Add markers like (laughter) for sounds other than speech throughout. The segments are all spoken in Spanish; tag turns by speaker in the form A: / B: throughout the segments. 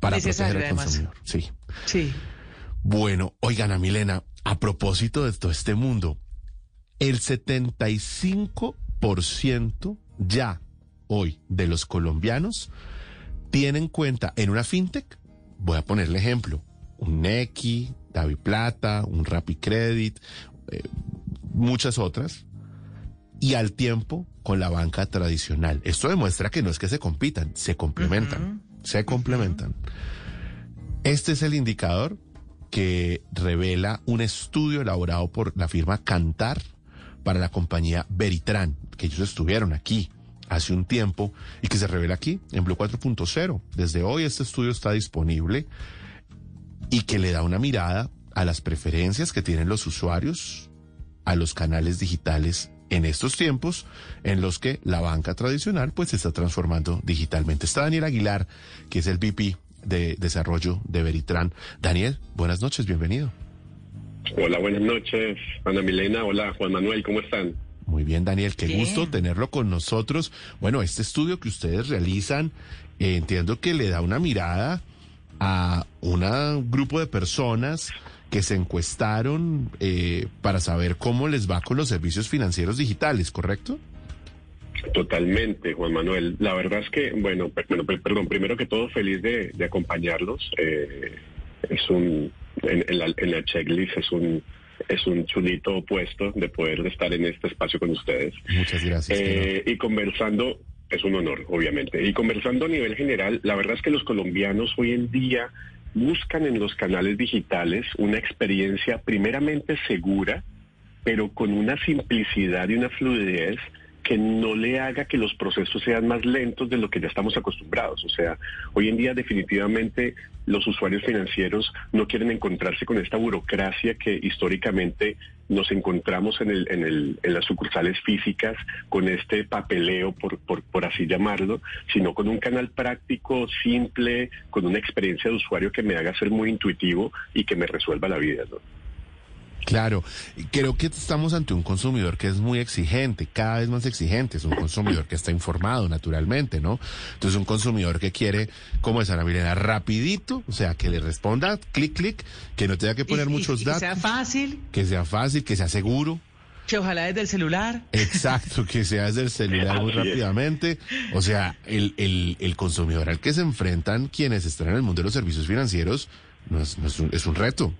A: para proteger al consumidor. Sí.
B: Sí.
A: Bueno, oigan a Milena, a propósito de todo este mundo, el 75% ya hoy de los colombianos tienen cuenta en una fintech. Voy a ponerle ejemplo, un Nequi, Davi Plata, un Rapicredit, eh, muchas otras, y al tiempo con la banca tradicional. Esto demuestra que no es que se compitan, se complementan, se complementan. Este es el indicador que revela un estudio elaborado por la firma Cantar para la compañía Veritran, que ellos estuvieron aquí hace un tiempo y que se revela aquí en Blue 4.0. Desde hoy este estudio está disponible y que le da una mirada a las preferencias que tienen los usuarios a los canales digitales en estos tiempos en los que la banca tradicional pues se está transformando digitalmente. Está Daniel Aguilar, que es el VP de Desarrollo de Veritran. Daniel, buenas noches, bienvenido.
C: Hola, buenas noches, Ana Milena. Hola, Juan Manuel, ¿cómo están?
A: Muy bien, Daniel, qué gusto tenerlo con nosotros. Bueno, este estudio que ustedes realizan, eh, entiendo que le da una mirada a un grupo de personas que se encuestaron eh, para saber cómo les va con los servicios financieros digitales, ¿correcto?
C: Totalmente, Juan Manuel. La verdad es que, bueno, perdón, primero que todo, feliz de, acompañarlos. Eh, es un, en, la, checklist es un, es un chulito puesto de poder estar en este espacio con ustedes.
A: Muchas gracias.
C: Eh, y conversando, es un honor, obviamente. Y conversando a nivel general, la verdad es que los colombianos hoy en día buscan en los canales digitales una experiencia primeramente segura, pero con una simplicidad y una fluidez que no le haga que los procesos sean más lentos de lo que ya estamos acostumbrados. O sea, hoy en día definitivamente los usuarios financieros no quieren encontrarse con esta burocracia que históricamente nos encontramos en, el, en, el, en las sucursales físicas, con este papeleo, por, por, por así llamarlo, sino con un canal práctico, simple, con una experiencia de usuario que me haga ser muy intuitivo y que me resuelva la vida.
A: Claro, creo que estamos ante un consumidor que es muy exigente, cada vez más exigente, es un consumidor que está informado naturalmente, ¿no? Entonces un consumidor que quiere, como es Ana Milena, rapidito, o sea, que le responda, clic, clic, que no tenga que poner muchos datos.
B: Que sea fácil.
A: Que sea fácil, que sea seguro.
B: Que ojalá desde el celular.
A: Exacto, que sea desde el celular muy rápidamente. O sea, el, el, el, consumidor al que se enfrentan quienes están en el mundo de los servicios financieros no es, es un reto.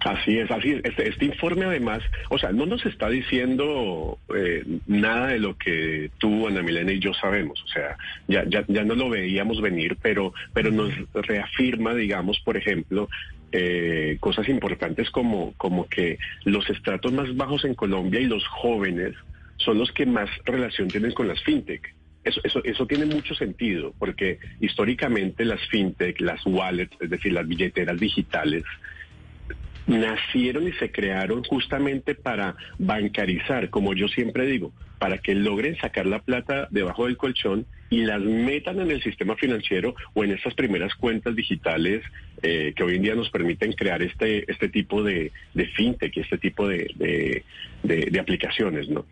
C: Así es, así es. Este, este, informe además, o sea, no nos está diciendo eh, nada de lo que tú, Ana Milena y yo sabemos. O sea, ya, ya, ya no lo veíamos venir, pero, pero nos reafirma, digamos, por ejemplo, eh, cosas importantes como, como que los estratos más bajos en Colombia y los jóvenes son los que más relación tienen con las fintech. Eso, eso, eso tiene mucho sentido, porque históricamente las fintech, las wallets, es decir, las billeteras digitales, nacieron y se crearon justamente para bancarizar, como yo siempre digo, para que logren sacar la plata debajo del colchón y las metan en el sistema financiero o en esas primeras cuentas digitales eh, que hoy en día nos permiten crear este, este tipo de, de fintech este tipo de, de, aplicaciones, ¿no?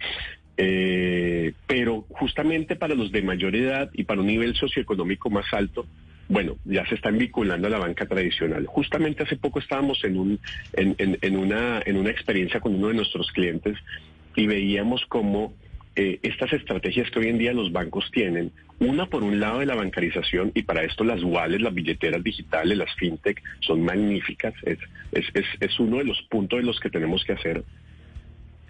C: Eh, pero justamente para los de mayor edad y para un nivel socioeconómico más alto, bueno, ya se están vinculando a la banca tradicional. Justamente hace poco estábamos en, un, en, en, una, en una experiencia con uno de nuestros clientes y veíamos cómo eh, estas estrategias que hoy en día los bancos tienen, una por un lado de la bancarización, y para esto las wallets, las billeteras digitales, las fintech, son magníficas, es, es, es, es uno de los puntos de los que tenemos que hacer.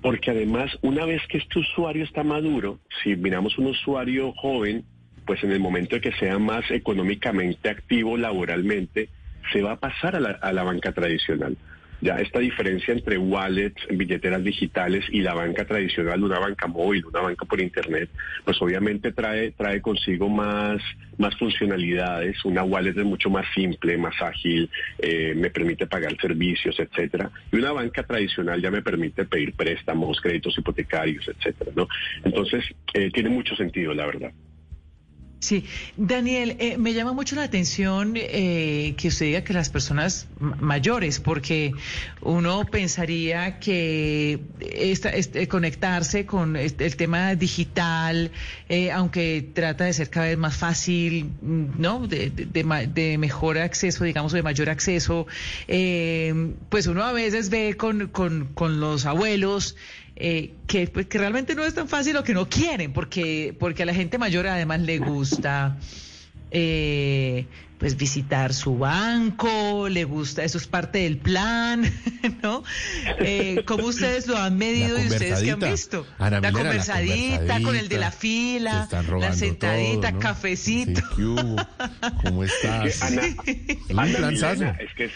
C: Porque además, una vez que este usuario está maduro, si miramos un usuario joven, pues en el momento de que sea más económicamente activo laboralmente, se va a pasar a la, a la banca tradicional. Ya esta diferencia entre wallets, billeteras digitales y la banca tradicional, una banca móvil, una banca por internet, pues obviamente trae, trae consigo más, más funcionalidades. Una wallet es mucho más simple, más ágil, eh, me permite pagar servicios, etcétera. Y una banca tradicional ya me permite pedir préstamos, créditos hipotecarios, etcétera, ¿no? Entonces, eh, tiene mucho sentido, la verdad.
B: Sí, Daniel, eh, me llama mucho la atención eh, que usted diga que las personas mayores, porque uno pensaría que esta, este, conectarse con el tema digital, eh, aunque trata de ser cada vez más fácil, ¿no? De, de, mejor acceso, digamos, de mayor acceso, pues uno a veces ve con, con, con los abuelos eh, que, pues, que realmente no es tan fácil lo que no quieren, porque, porque a la gente mayor además le gusta eh, pues visitar su banco, le gusta, eso es parte del plan, (laughs) ¿no? Eh, ¿Cómo ustedes lo han medido y ustedes qué han visto?
A: la,
B: conversadita, con el de la fila, la sentadita, cafecito.
A: ¿Cómo (laughs) estás?
C: es que es,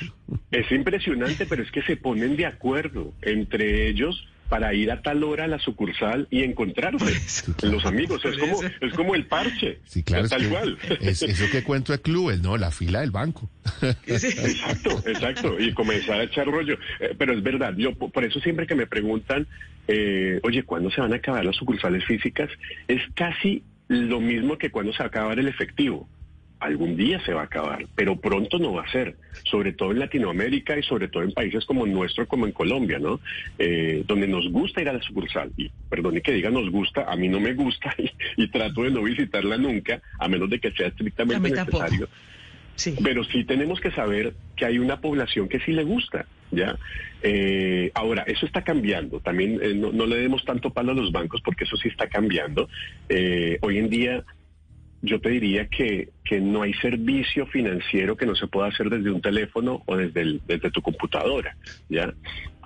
C: es impresionante, pero es que se ponen de acuerdo entre ellos para ir a tal hora a la sucursal y encontrarse los amigos. Es como, es como el parche.
A: Sí, claro.
C: tal cual.
A: Es, eso que cuento de clubes, ¿no? La fila del banco. (laughs)
C: Exacto, exacto. Y comenzar a echar rollo. Eh, pero es verdad, yo por eso siempre que me preguntan, eh, oye, ¿cuándo se van a acabar las sucursales físicas? Es casi lo mismo que cuando se va a acabar el efectivo algún día se va a acabar, pero pronto no va a ser, sobre todo en Latinoamérica y sobre todo en países como el nuestro, como en Colombia, ¿no? Eh, donde nos gusta ir a la sucursal. Y perdone que diga nos gusta, a mí no me gusta (laughs) y, trato de no visitarla nunca, a menos de que sea estrictamente necesario. Sí. Pero sí tenemos que saber que hay una población que sí le gusta, ¿ya? Eh, ahora, eso está cambiando. También eh, no, le demos tanto palo a los bancos porque eso sí está cambiando. hoy en día yo te diría que, que no hay servicio financiero que no se pueda hacer desde un teléfono o desde, desde tu computadora, ¿ya?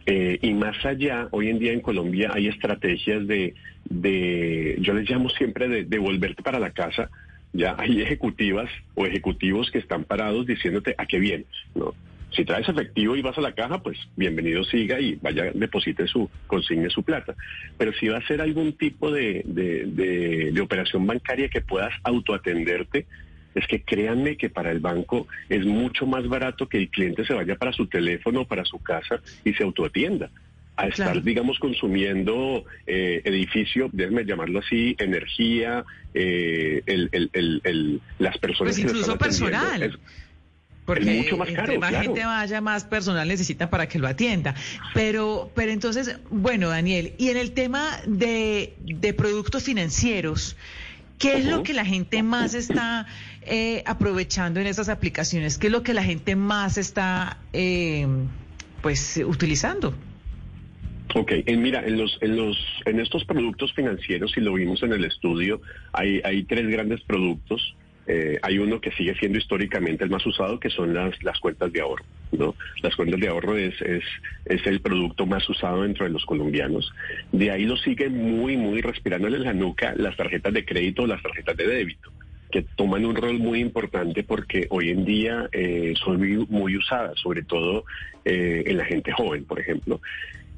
C: Eh, y más allá, hoy en día en Colombia hay estrategias de, de yo les llamo siempre de, de volverte para la casa, ya hay ejecutivas o ejecutivos que están parados diciéndote a qué vienes, ¿no? Si traes efectivo y vas a la caja, pues bienvenido siga y vaya, deposite su, consigne su plata. Pero si va a ser algún tipo de, de, operación bancaria que puedas autoatenderte, es que créanme que para el banco es mucho más barato que el cliente se vaya para su teléfono, para su casa y se autoatienda a estar, digamos, consumiendo eh, edificio, déjenme llamarlo así, energía, eh, el, el, el, las personas.
B: Pues incluso personal. Porque mucho más caro, más gente vaya, más personal necesita para que lo atienda. Pero, pero entonces, bueno, Daniel, y en el tema de, de productos financieros, ¿qué es lo que la gente más está eh, aprovechando en esas aplicaciones? ¿Qué es lo que la gente más está, eh, pues, utilizando?
C: Ok, mira, en los, en los, en estos productos financieros, si lo vimos en el estudio, hay, hay tres grandes productos. Eh, hay uno que sigue siendo históricamente el más usado, que son las, las cuentas de ahorro. ¿no? Las cuentas de ahorro es, es, es el producto más usado dentro de los colombianos. De ahí lo sigue muy, muy respirándole en la nuca las tarjetas de crédito o las tarjetas de débito que toman un rol muy importante porque hoy en día eh, son muy, usadas, sobre todo eh, en la gente joven, por ejemplo.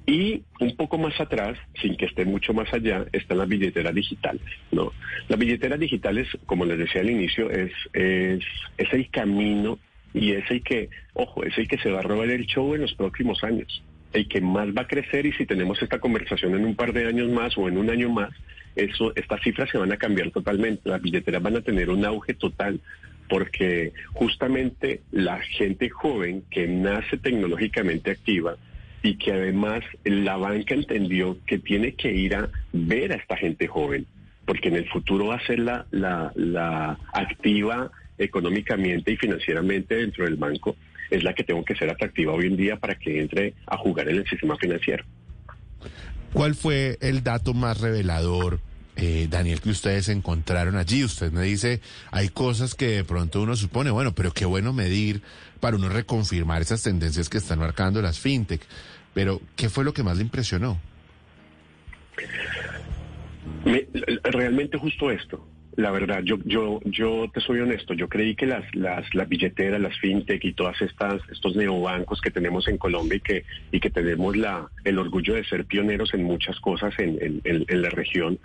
C: Y un poco más atrás, sin que esté mucho más allá, están las billeteras digitales, ¿no? Las billeteras digitales, como les decía al inicio, es, es, es el camino y es el que, ojo, es el que se va a robar el show en los próximos años, el que más va a crecer y si tenemos esta conversación en un par de años más o en un año más, eso, estas cifras se van a cambiar totalmente, las billeteras van a tener un auge total, porque justamente la gente joven que nace tecnológicamente activa, y que además la banca entendió que tiene que ir a ver a esta gente joven, porque en el futuro va a ser la, la, activa económicamente y financieramente dentro del banco, es la que tengo que ser atractiva hoy en día para que entre a jugar en el sistema financiero.
A: ¿Cuál fue el dato más revelador, eh, Daniel, que ustedes encontraron allí? Usted me dice, hay cosas que de pronto uno supone, bueno, pero qué bueno medir para uno reconfirmar esas tendencias que están marcando las fintech. Pero, ¿qué fue lo que más le impresionó?
C: realmente justo esto. La verdad, yo, yo, yo te soy honesto, yo creí que las, las, las billeteras, las fintech y todas estas, estos neobancos que tenemos en Colombia y que, y que tenemos la, el orgullo de ser pioneros en muchas cosas en, en, en la región,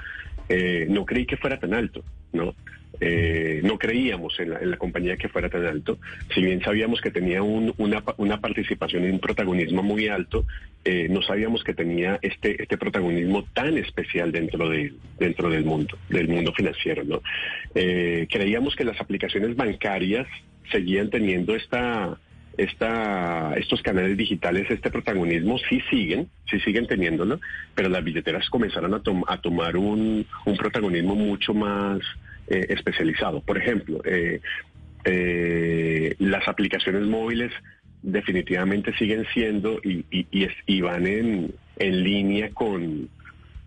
C: eh, no creí que fuera tan alto, ¿no? Eh, no creíamos en la, compañía que fuera tan alto. Si bien sabíamos que tenía una, participación y un protagonismo muy alto, eh, no sabíamos que tenía este, este protagonismo tan especial dentro, de, dentro del mundo, del mundo financiero. ¿no? Eh, creíamos que las aplicaciones bancarias seguían teniendo esta, esta, estos canales digitales, este protagonismo, sí siguen, sí siguen teniéndolo, pero las billeteras comenzaron a, a tomar un, un protagonismo mucho más eh, especializado. Por ejemplo, eh, eh, las aplicaciones móviles definitivamente siguen siendo y, y, van en, en línea con,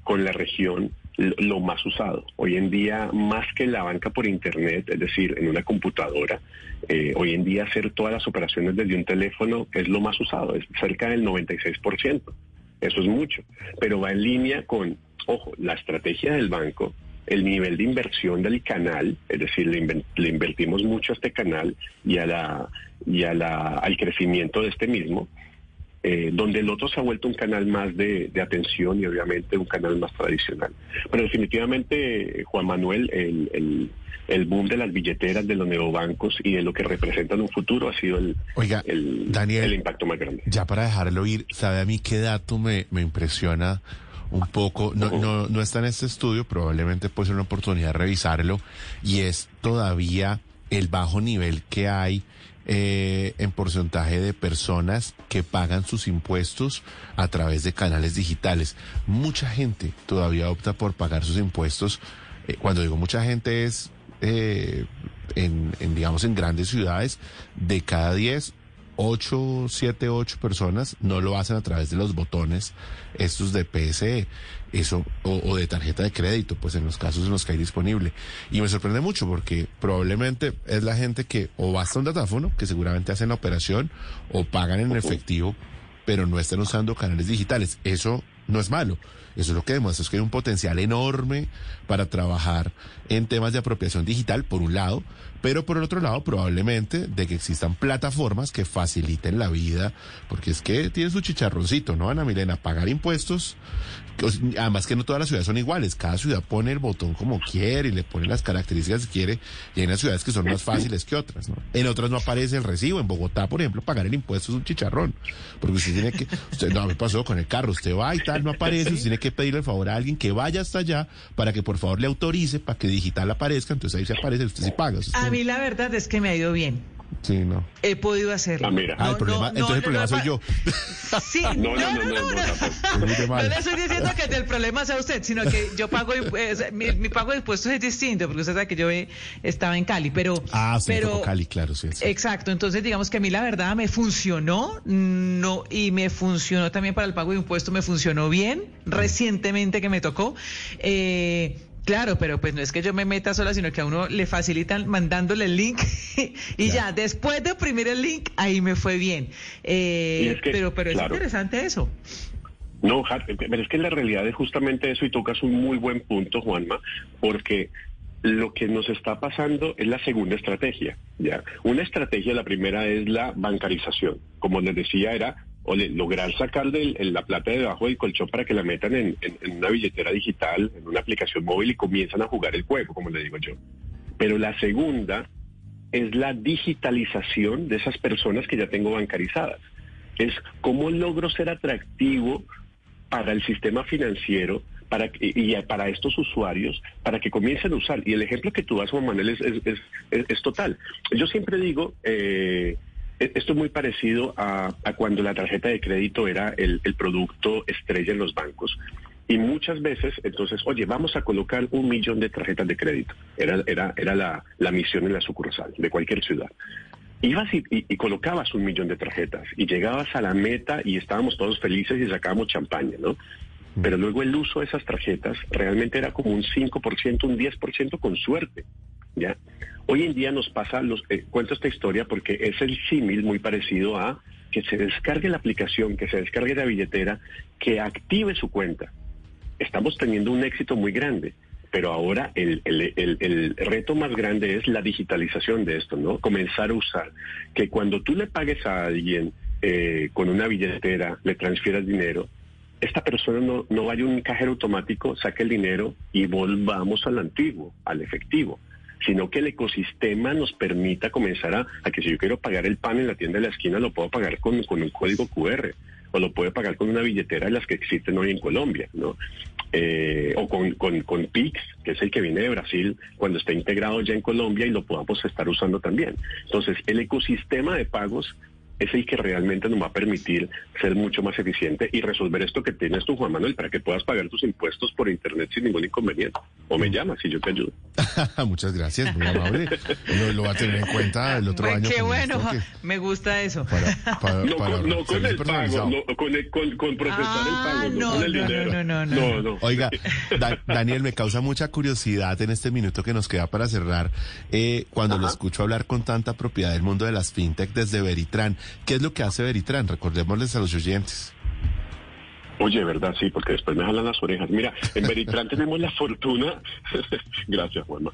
C: con la región lo más usado. Hoy en día, más que la banca por Internet, es decir, en una computadora, hoy en día hacer todas las operaciones desde un teléfono es lo más usado, es cerca del 96%. Eso es mucho, pero va en línea con, ojo, la estrategia del banco el nivel de inversión del canal, es decir, le, invertimos mucho a este canal y, a la, y a la, al crecimiento de este mismo, eh, donde el otro se ha vuelto un canal más de, atención y obviamente un canal más tradicional. Pero definitivamente, Juan Manuel, el, el, boom de las billeteras, de los neobancos y de lo que representan un futuro ha sido el,
A: Oiga,
C: el,
A: Daniel,
C: el impacto más grande.
A: Ya para dejarlo ir, ¿sabe a mí qué dato me, me impresiona? Un poco, no, no, no está en este estudio, probablemente puede ser una oportunidad de revisarlo, y es todavía el bajo nivel que hay eh, en porcentaje de personas que pagan sus impuestos a través de canales digitales. Mucha gente todavía opta por pagar sus impuestos. Eh, cuando digo mucha gente es eh, en, en, digamos, en grandes ciudades, de cada 10, 8, 7, 8 personas no lo hacen a través de los botones estos de PSE eso o, de tarjeta de crédito, pues en los casos en los que hay disponible. Y me sorprende mucho porque probablemente es la gente que o basta un datáfono, que seguramente hacen la operación, o pagan en efectivo, pero no están usando canales digitales. Eso no es malo. Eso es lo que demuestra es que hay un potencial enorme para trabajar en temas de apropiación digital, por un lado, pero por el otro lado, probablemente de que existan plataformas que faciliten la vida, porque es que tiene su chicharroncito, ¿no, Ana Milena? Pagar impuestos, además que no todas las ciudades son iguales, cada ciudad pone el botón como quiere y le pone las características que quiere, y hay unas ciudades que son más fáciles que otras, ¿no? En otras no aparece el recibo, en Bogotá, por ejemplo, pagar el impuesto es un chicharrón, porque usted tiene que, usted, no, me pasó con el carro, usted va y tal, no aparece, usted tiene que pedirle el favor a alguien que vaya hasta allá para que por favor le autorice para que digital aparezca, entonces ahí se aparece, usted sí paga.
B: a mí la verdad es que me ha ido bien.
A: Sí, no.
B: He podido hacerlo.
C: Ah,
A: ah el problema, entonces el problema soy yo.
B: Sí, (laughs) no, no, no, no. No, le estoy diciendo que el problema sea usted, sino que yo pago, mi, pago de impuestos es distinto, porque usted sabe que yo estaba en Cali, pero...
A: Ah, sí,
B: pero,
A: Cali, claro, sí,
B: Exacto, entonces digamos que a mí la verdad me funcionó, no, y me funcionó también para el pago de impuestos, me funcionó bien, recientemente que me tocó. Eh, Claro, pero pues no es que yo me meta sola, sino que a uno le facilitan mandándole el link (laughs) y ya, después de oprimir el link, ahí me fue bien. Eh, pero pero es interesante eso.
C: No, pero es que la realidad es justamente eso y tocas un muy buen punto, Juanma, porque lo que nos está pasando es la segunda estrategia. ¿ya? Una estrategia, la primera es la bancarización. Como les decía, era o lograr sacar la plata debajo del colchón para que la metan en, una billetera digital, en una aplicación móvil y comienzan a jugar el juego, como le digo yo. Pero la segunda es la digitalización de esas personas que ya tengo bancarizadas. Es cómo logro ser atractivo para el sistema financiero para, y, para estos usuarios para que comiencen a usar. Y el ejemplo que tú das, Juan Manuel, es, es, total. Yo siempre digo... Eh, esto es muy parecido a, cuando la tarjeta de crédito era el, producto estrella en los bancos. Y muchas veces, entonces, oye, vamos a colocar un millón de tarjetas de crédito. Era, era, era la, misión en la sucursal de cualquier ciudad. Ibas y, colocabas un millón de tarjetas y llegabas a la meta y estábamos todos felices y sacábamos champaña, ¿no? Pero luego el uso de esas tarjetas realmente era como un 5%, un 10% con suerte, ¿ya? Hoy en día nos pasa, los, eh, cuento esta historia porque es el símil muy parecido a que se descargue la aplicación, que se descargue la billetera, que active su cuenta. Estamos teniendo un éxito muy grande, pero ahora el, el, reto más grande es la digitalización de esto, ¿no? Comenzar a usar. Que cuando tú le pagues a alguien eh, con una billetera, le transfieras dinero, esta persona no, no vaya a un cajero automático, saque el dinero y volvamos al antiguo, al efectivo sino que el ecosistema nos permita comenzar a, que si yo quiero pagar el pan en la tienda de la esquina, lo puedo pagar con, con un código QR o lo puedo pagar con una billetera de las que existen hoy en Colombia, ¿no? Eh, o con, con, con PIX, que es el que viene de Brasil, cuando está integrado ya en Colombia y lo podamos estar usando también. Entonces, el ecosistema de pagos es el que realmente nos va a permitir ser mucho más eficiente y resolver esto que tienes tú, Juan Manuel, para que puedas pagar tus impuestos por Internet sin ningún inconveniente. O me llamas y yo te ayudo. (laughs)
A: Muchas gracias, muy amable. Lo, va a tener en cuenta el otro año.
B: Qué bueno, me gusta eso.
C: no, con, el pago, no, con, con, con procesar el pago, no, con el dinero.
B: No, no, no.
A: Oiga, Daniel, me causa mucha curiosidad en este minuto que nos queda para cerrar, eh, cuando lo escucho hablar con tanta propiedad del mundo de las fintech desde Veritran. ¿Qué es lo que hace Veritran? Recordémosles a los oyentes.
C: Oye, ¿verdad? Sí, porque después me jalan las orejas. Mira, en Veritran (laughs) tenemos la fortuna, (laughs) gracias Juan,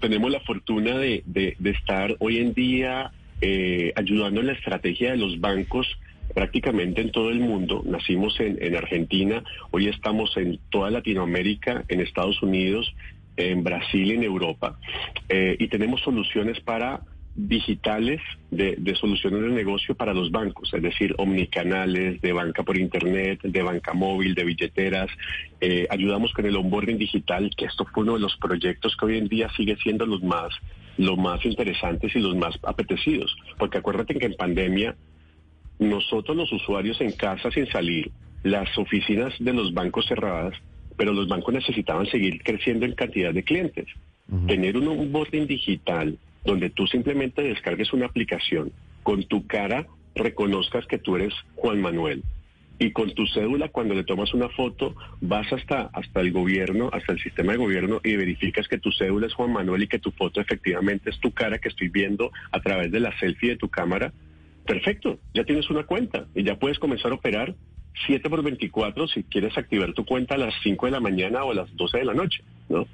C: tenemos la fortuna de, estar hoy en día eh, ayudando en la estrategia de los bancos prácticamente en todo el mundo. Nacimos en, Argentina, hoy estamos en toda Latinoamérica, en Estados Unidos, en Brasil, en Europa, eh, y tenemos soluciones para digitales de, soluciones de negocio para los bancos, es decir, omnicanales, de banca por internet, de banca móvil, de billeteras. Eh, ayudamos con el onboarding digital, que esto fue uno de los proyectos que hoy en día sigue siendo los más, los más interesantes y los más apetecidos. Porque acuérdate que en pandemia, nosotros los usuarios en casa sin salir, las oficinas de los bancos cerradas, pero los bancos necesitaban seguir creciendo en cantidad de clientes. Tener un onboarding digital donde tú simplemente descargues una aplicación, con tu cara reconozcas que tú eres Juan Manuel. Y con tu cédula, cuando le tomas una foto, vas hasta, hasta el gobierno, hasta el sistema de gobierno y verificas que tu cédula es Juan Manuel y que tu foto efectivamente es tu cara que estoy viendo a través de la selfie de tu cámara. Perfecto, ya tienes una cuenta y ya puedes comenzar a operar 7 por 24 si quieres activar tu cuenta a las 5 de la mañana o a las 12 de la noche, ¿no?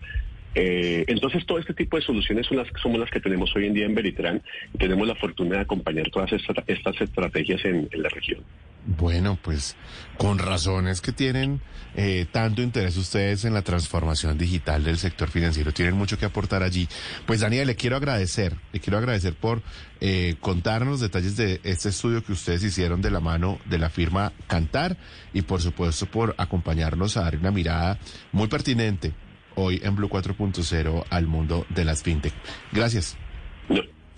C: Eh, entonces, todo este tipo de soluciones son las somos las que tenemos hoy en día en Veritran y tenemos la fortuna de acompañar todas estas estrategias en, la región.
A: Bueno, pues con razones que tienen eh, tanto interés ustedes en la transformación digital del sector financiero, tienen mucho que aportar allí. Pues Daniel, le quiero agradecer, le quiero agradecer por eh, contarnos detalles de este estudio que ustedes hicieron de la mano de la firma Cantar y por supuesto por acompañarnos a dar una mirada muy pertinente hoy en Blue 4.0 al mundo de las fintech. Gracias.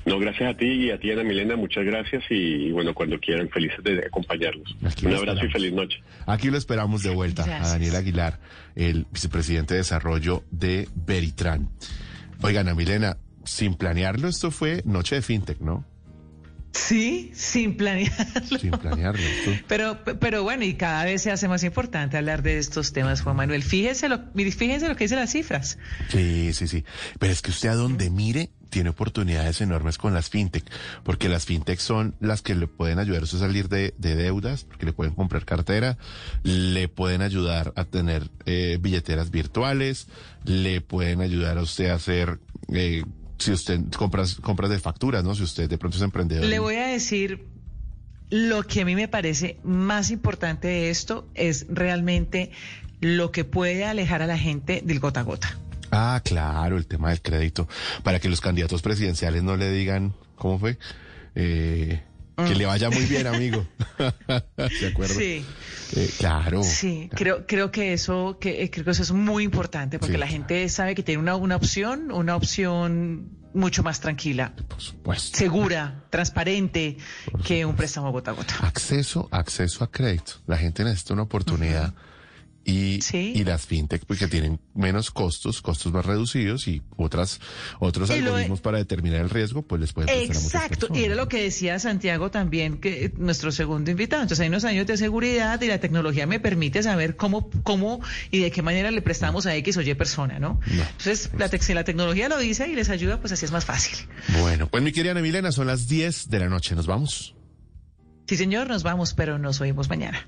C: No, gracias a ti y a ti, Ana Milena, muchas gracias y, bueno, cuando quieran, felices de acompañarlos. Un abrazo y feliz noche.
A: Aquí lo esperamos de vuelta a Daniel Aguilar, el vicepresidente de desarrollo de Veritran. Oigan, Ana Milena, sin planearlo, esto fue Noche de FinTech, ¿no?
B: Sí, sin planearlo.
A: Sin planearlo.
B: Pero, pero bueno, y cada vez se hace más importante hablar de estos temas, Juan Manuel. Fíjense lo, fíjense lo que dicen las cifras.
A: Sí, sí, sí. Pero es que usted a donde mire tiene oportunidades enormes con las fintech, porque las fintech son las que le pueden ayudar a salir de, deudas, porque le pueden comprar cartera, le pueden ayudar a tener eh, billeteras virtuales, le pueden ayudar a usted a hacer eh, si usted compras, compras de facturas, ¿no? Si usted de pronto es emprendedor.
B: Le voy a decir lo que a mí me parece más importante de esto es realmente lo que puede alejar a la gente del gota a gota.
A: Ah, claro, el tema del crédito. Para que los candidatos presidenciales no le digan, ¿cómo fue? Eh, que le vaya muy bien, amigo. (laughs) ¿Se acuerda?
B: Sí.
A: Eh, claro.
B: Sí, creo, creo que eso, que, eh, creo que eso es muy importante porque la gente sabe que tiene una, una opción, una opción mucho más tranquila.
A: Por supuesto.
B: Segura, transparente que un préstamo gota a gota.
A: Acceso, acceso a crédito. La gente necesita una oportunidad y, y las fintech porque tienen menos costos, costos más reducidos y otras otros algoritmos para determinar el riesgo, pues les pueden
B: Exacto, y era lo que decía Santiago también, que nuestro segundo invitado. Entonces hay unos años de seguridad y la tecnología me permite saber cómo, cómo y de qué manera le prestamos a X o Y persona, ¿no? Entonces, la si la tecnología lo dice y les ayuda, pues así es más fácil.
A: Bueno, pues mi querida Milena, son las 10 de la noche, ¿nos vamos?
B: Sí, señor, nos vamos, pero nos oímos mañana.